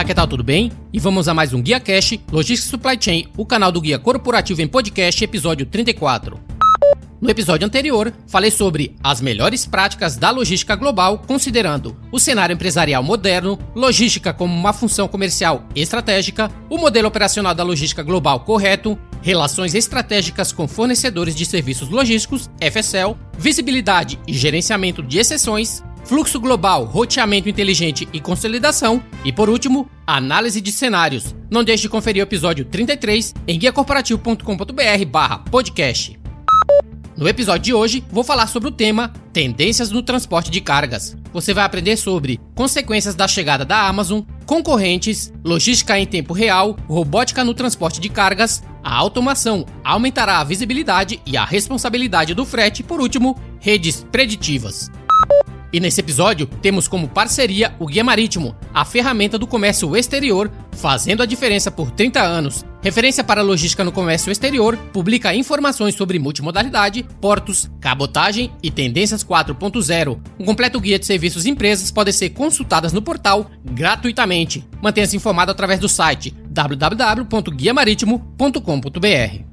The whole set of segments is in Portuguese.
Olá, que tal? Tudo bem? E vamos a mais um Guia Cash, Logística Supply Chain, o canal do Guia Corporativo em Podcast, episódio 34. No episódio anterior, falei sobre as melhores práticas da logística global, considerando o cenário empresarial moderno, logística como uma função comercial estratégica, o modelo operacional da logística global correto, relações estratégicas com fornecedores de serviços logísticos, FSL, visibilidade e gerenciamento de exceções, fluxo global, roteamento inteligente e consolidação, e por último, análise de cenários. Não deixe de conferir o episódio 33 em guiacorporativo.com.br/podcast. No episódio de hoje, vou falar sobre o tema Tendências no transporte de cargas. Você vai aprender sobre consequências da chegada da Amazon, concorrentes, logística em tempo real, robótica no transporte de cargas, a automação aumentará a visibilidade e a responsabilidade do frete, por último, redes preditivas. E nesse episódio, temos como parceria o Guia Marítimo, a ferramenta do comércio exterior, fazendo a diferença por 30 anos. Referência para logística no comércio exterior, publica informações sobre multimodalidade, portos, cabotagem e tendências 4.0. Um completo guia de serviços e empresas pode ser consultadas no portal gratuitamente. Mantenha-se informado através do site www.guiamaritimo.com.br.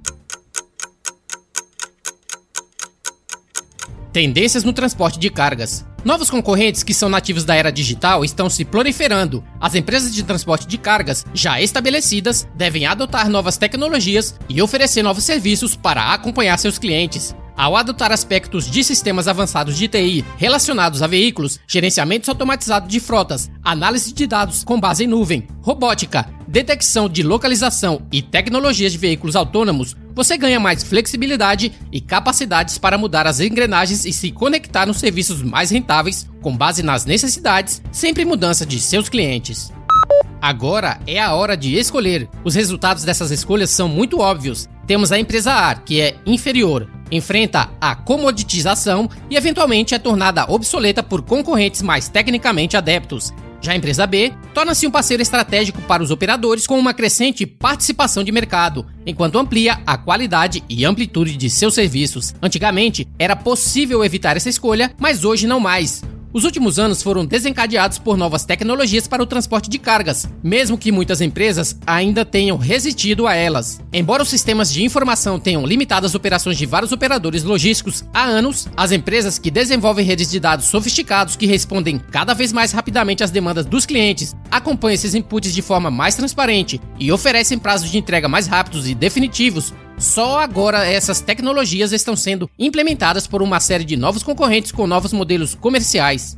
Tendências no transporte de cargas. Novos concorrentes que são nativos da era digital estão se proliferando. As empresas de transporte de cargas já estabelecidas devem adotar novas tecnologias e oferecer novos serviços para acompanhar seus clientes. Ao adotar aspectos de sistemas avançados de TI relacionados a veículos, gerenciamento automatizado de frotas, análise de dados com base em nuvem, robótica, detecção de localização e tecnologias de veículos autônomos, você ganha mais flexibilidade e capacidades para mudar as engrenagens e se conectar nos serviços mais rentáveis com base nas necessidades, sempre mudança de seus clientes. Agora é a hora de escolher. Os resultados dessas escolhas são muito óbvios. Temos a empresa A, que é inferior, enfrenta a comoditização e eventualmente é tornada obsoleta por concorrentes mais tecnicamente adeptos. Já a empresa B torna-se um parceiro estratégico para os operadores com uma crescente participação de mercado, enquanto amplia a qualidade e amplitude de seus serviços. Antigamente, era possível evitar essa escolha, mas hoje não mais. Os últimos anos foram desencadeados por novas tecnologias para o transporte de cargas, mesmo que muitas empresas ainda tenham resistido a elas. Embora os sistemas de informação tenham limitado as operações de vários operadores logísticos há anos, as empresas que desenvolvem redes de dados sofisticados que respondem cada vez mais rapidamente às demandas dos clientes, acompanham esses inputs de forma mais transparente e oferecem prazos de entrega mais rápidos e definitivos só agora essas tecnologias estão sendo implementadas por uma série de novos concorrentes com novos modelos comerciais.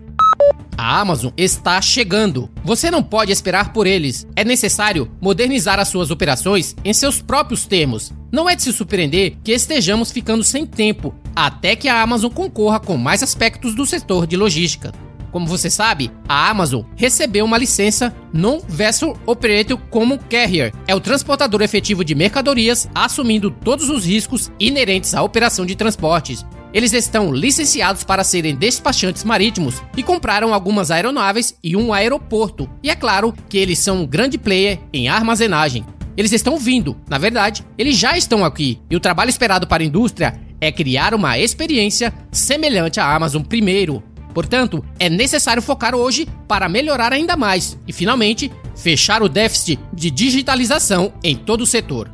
A Amazon está chegando. Você não pode esperar por eles. É necessário modernizar as suas operações em seus próprios termos. Não é de se surpreender que estejamos ficando sem tempo até que a Amazon concorra com mais aspectos do setor de logística. Como você sabe, a Amazon recebeu uma licença Non-Vessel Operator como Carrier. É o transportador efetivo de mercadorias, assumindo todos os riscos inerentes à operação de transportes. Eles estão licenciados para serem despachantes marítimos e compraram algumas aeronaves e um aeroporto. E é claro que eles são um grande player em armazenagem. Eles estão vindo, na verdade, eles já estão aqui. E o trabalho esperado para a indústria é criar uma experiência semelhante à Amazon primeiro, Portanto, é necessário focar hoje para melhorar ainda mais e, finalmente, fechar o déficit de digitalização em todo o setor.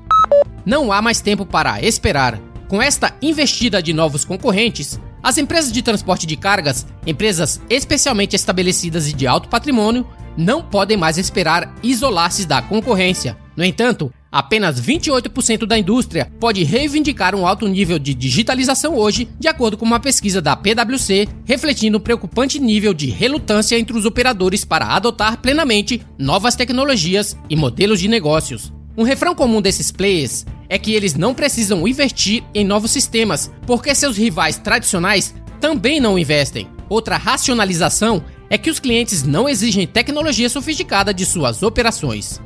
Não há mais tempo para esperar. Com esta investida de novos concorrentes, as empresas de transporte de cargas, empresas especialmente estabelecidas e de alto patrimônio, não podem mais esperar isolar-se da concorrência. No entanto, Apenas 28% da indústria pode reivindicar um alto nível de digitalização hoje, de acordo com uma pesquisa da PwC, refletindo um preocupante nível de relutância entre os operadores para adotar plenamente novas tecnologias e modelos de negócios. Um refrão comum desses players é que eles não precisam investir em novos sistemas, porque seus rivais tradicionais também não investem. Outra racionalização é que os clientes não exigem tecnologia sofisticada de suas operações.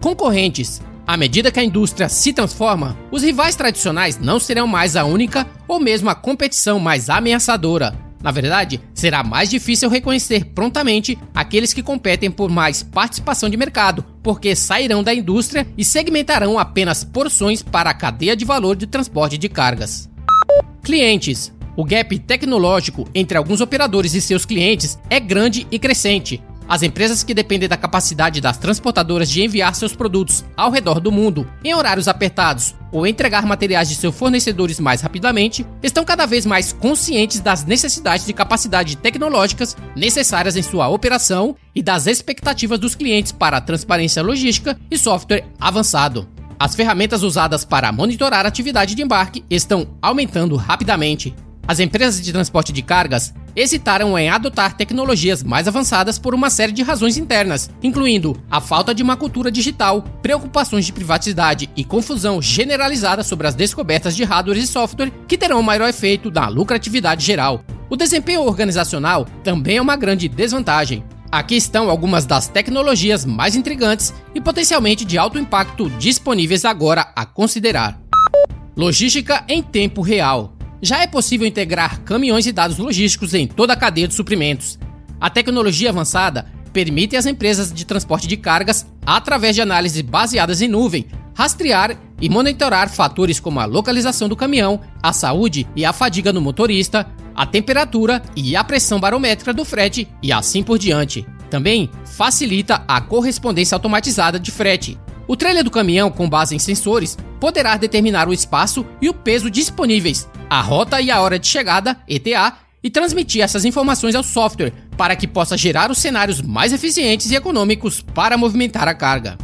Concorrentes à medida que a indústria se transforma, os rivais tradicionais não serão mais a única ou mesmo a competição mais ameaçadora. Na verdade, será mais difícil reconhecer prontamente aqueles que competem por mais participação de mercado, porque sairão da indústria e segmentarão apenas porções para a cadeia de valor de transporte de cargas. Clientes. O gap tecnológico entre alguns operadores e seus clientes é grande e crescente. As empresas que dependem da capacidade das transportadoras de enviar seus produtos ao redor do mundo em horários apertados ou entregar materiais de seus fornecedores mais rapidamente estão cada vez mais conscientes das necessidades de capacidade tecnológicas necessárias em sua operação e das expectativas dos clientes para transparência logística e software avançado. As ferramentas usadas para monitorar a atividade de embarque estão aumentando rapidamente. As empresas de transporte de cargas hesitaram em adotar tecnologias mais avançadas por uma série de razões internas, incluindo a falta de uma cultura digital, preocupações de privacidade e confusão generalizada sobre as descobertas de hardware e software que terão maior efeito na lucratividade geral. O desempenho organizacional também é uma grande desvantagem. Aqui estão algumas das tecnologias mais intrigantes e potencialmente de alto impacto disponíveis agora a considerar. Logística em tempo real. Já é possível integrar caminhões e dados logísticos em toda a cadeia de suprimentos. A tecnologia avançada permite às empresas de transporte de cargas, através de análises baseadas em nuvem, rastrear e monitorar fatores como a localização do caminhão, a saúde e a fadiga do motorista, a temperatura e a pressão barométrica do frete e assim por diante. Também facilita a correspondência automatizada de frete. O trailer do caminhão, com base em sensores, poderá determinar o espaço e o peso disponíveis, a rota e a hora de chegada, ETA, e transmitir essas informações ao software para que possa gerar os cenários mais eficientes e econômicos para movimentar a carga.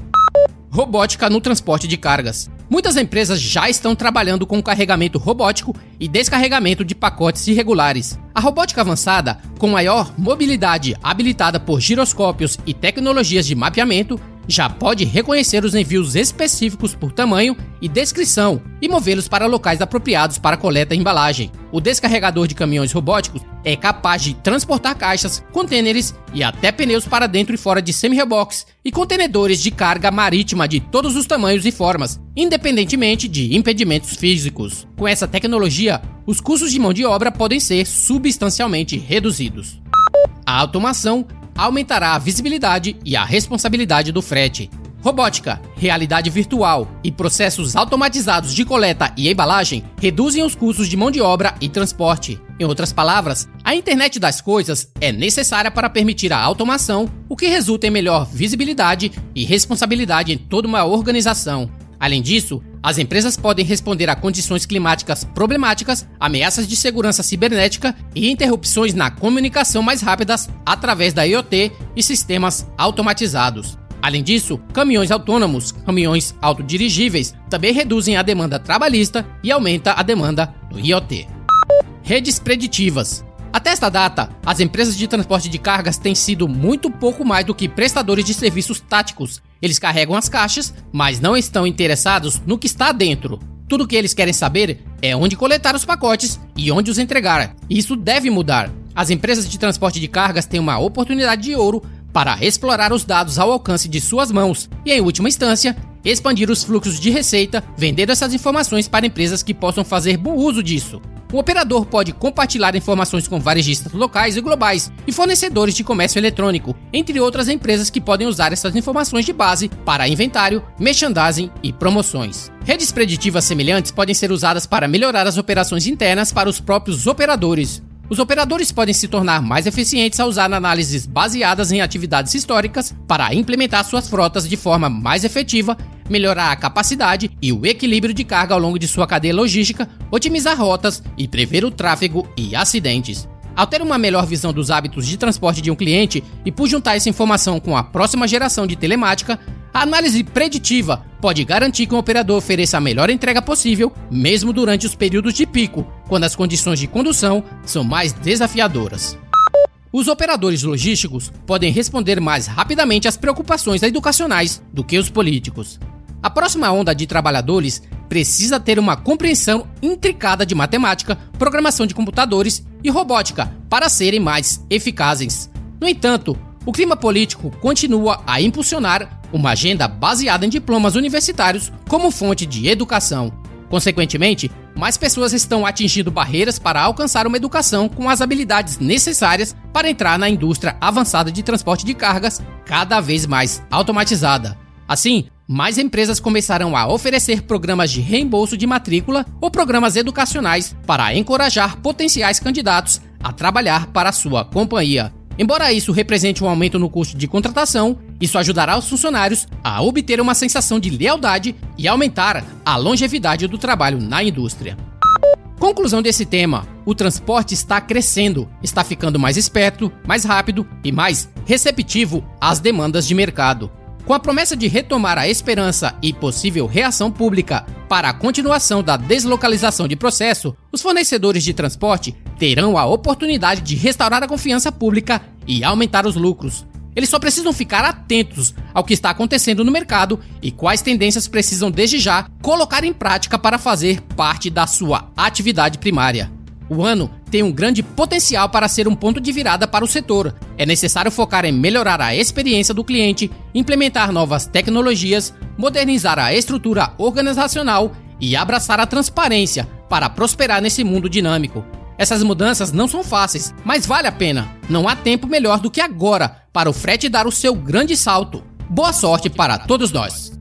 Robótica no transporte de cargas. Muitas empresas já estão trabalhando com carregamento robótico e descarregamento de pacotes irregulares. A robótica avançada, com maior mobilidade habilitada por giroscópios e tecnologias de mapeamento, já pode reconhecer os envios específicos por tamanho e descrição e movê-los para locais apropriados para coleta e embalagem. O descarregador de caminhões robóticos é capaz de transportar caixas, contêineres e até pneus para dentro e fora de semi-reboques e contenedores de carga marítima de todos os tamanhos e formas, independentemente de impedimentos físicos. Com essa tecnologia, os custos de mão de obra podem ser substancialmente reduzidos. A automação aumentará a visibilidade e a responsabilidade do frete. Robótica, realidade virtual e processos automatizados de coleta e embalagem reduzem os custos de mão de obra e transporte. Em outras palavras, a internet das coisas é necessária para permitir a automação, o que resulta em melhor visibilidade e responsabilidade em toda uma organização. Além disso, as empresas podem responder a condições climáticas problemáticas, ameaças de segurança cibernética e interrupções na comunicação mais rápidas através da IoT e sistemas automatizados. Além disso, caminhões autônomos, caminhões autodirigíveis, também reduzem a demanda trabalhista e aumenta a demanda do IoT. Redes preditivas. Até esta data, as empresas de transporte de cargas têm sido muito pouco mais do que prestadores de serviços táticos. Eles carregam as caixas, mas não estão interessados no que está dentro. Tudo o que eles querem saber é onde coletar os pacotes e onde os entregar. Isso deve mudar. As empresas de transporte de cargas têm uma oportunidade de ouro para explorar os dados ao alcance de suas mãos e, em última instância, expandir os fluxos de receita, vendendo essas informações para empresas que possam fazer bom uso disso. O operador pode compartilhar informações com varejistas locais e globais e fornecedores de comércio eletrônico, entre outras empresas que podem usar essas informações de base para inventário, merchandising e promoções. Redes preditivas semelhantes podem ser usadas para melhorar as operações internas para os próprios operadores, os operadores podem se tornar mais eficientes ao usar análises baseadas em atividades históricas para implementar suas frotas de forma mais efetiva, melhorar a capacidade e o equilíbrio de carga ao longo de sua cadeia logística, otimizar rotas e prever o tráfego e acidentes. Ao ter uma melhor visão dos hábitos de transporte de um cliente e por juntar essa informação com a próxima geração de telemática, a análise preditiva pode garantir que o operador ofereça a melhor entrega possível, mesmo durante os períodos de pico, quando as condições de condução são mais desafiadoras. Os operadores logísticos podem responder mais rapidamente às preocupações educacionais do que os políticos. A próxima onda de trabalhadores precisa ter uma compreensão intricada de matemática, programação de computadores e robótica para serem mais eficazes. No entanto, o clima político continua a impulsionar uma agenda baseada em diplomas universitários como fonte de educação. Consequentemente, mais pessoas estão atingindo barreiras para alcançar uma educação com as habilidades necessárias para entrar na indústria avançada de transporte de cargas, cada vez mais automatizada. Assim, mais empresas começarão a oferecer programas de reembolso de matrícula ou programas educacionais para encorajar potenciais candidatos a trabalhar para sua companhia. Embora isso represente um aumento no custo de contratação, isso ajudará os funcionários a obter uma sensação de lealdade e aumentar a longevidade do trabalho na indústria. Conclusão desse tema: o transporte está crescendo, está ficando mais esperto, mais rápido e mais receptivo às demandas de mercado. Com a promessa de retomar a esperança e possível reação pública para a continuação da deslocalização de processo, os fornecedores de transporte terão a oportunidade de restaurar a confiança pública e aumentar os lucros. Eles só precisam ficar atentos ao que está acontecendo no mercado e quais tendências precisam desde já colocar em prática para fazer parte da sua atividade primária. O ano tem um grande potencial para ser um ponto de virada para o setor. É necessário focar em melhorar a experiência do cliente, implementar novas tecnologias, modernizar a estrutura organizacional e abraçar a transparência para prosperar nesse mundo dinâmico. Essas mudanças não são fáceis, mas vale a pena. Não há tempo melhor do que agora para o frete dar o seu grande salto. Boa sorte para todos nós!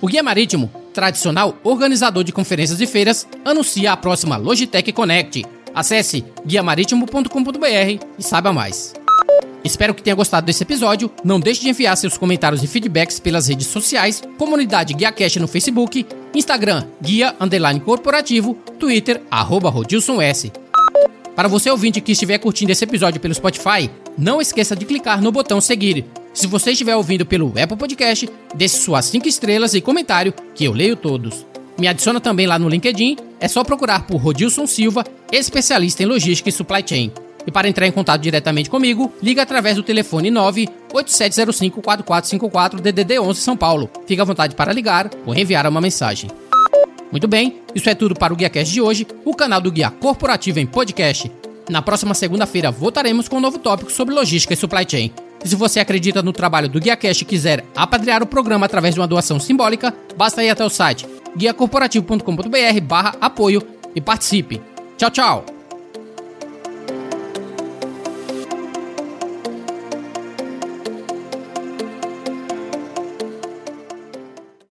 O Guia Marítimo, tradicional organizador de conferências e feiras, anuncia a próxima Logitech Connect. Acesse guiamaritimo.com.br e saiba mais. Espero que tenha gostado desse episódio. Não deixe de enviar seus comentários e feedbacks pelas redes sociais, comunidade GuiaCast no Facebook, Instagram Guia Underline Corporativo, Twitter arroba Rodilson S. Para você ouvinte que estiver curtindo esse episódio pelo Spotify, não esqueça de clicar no botão seguir. Se você estiver ouvindo pelo Apple Podcast, deixe suas 5 estrelas e comentário que eu leio todos. Me adiciona também lá no LinkedIn, é só procurar por Rodilson Silva, especialista em logística e supply chain. E para entrar em contato diretamente comigo, liga através do telefone 987054454 DDD 11 São Paulo. Fique à vontade para ligar ou enviar uma mensagem. Muito bem, isso é tudo para o GuiaCast de hoje, o canal do Guia Corporativo em podcast. Na próxima segunda-feira voltaremos com um novo tópico sobre logística e supply chain. E se você acredita no trabalho do GuiaCast e quiser apadrear o programa através de uma doação simbólica, basta ir até o site guiacorporativo.com.br barra apoio e participe. Tchau, tchau!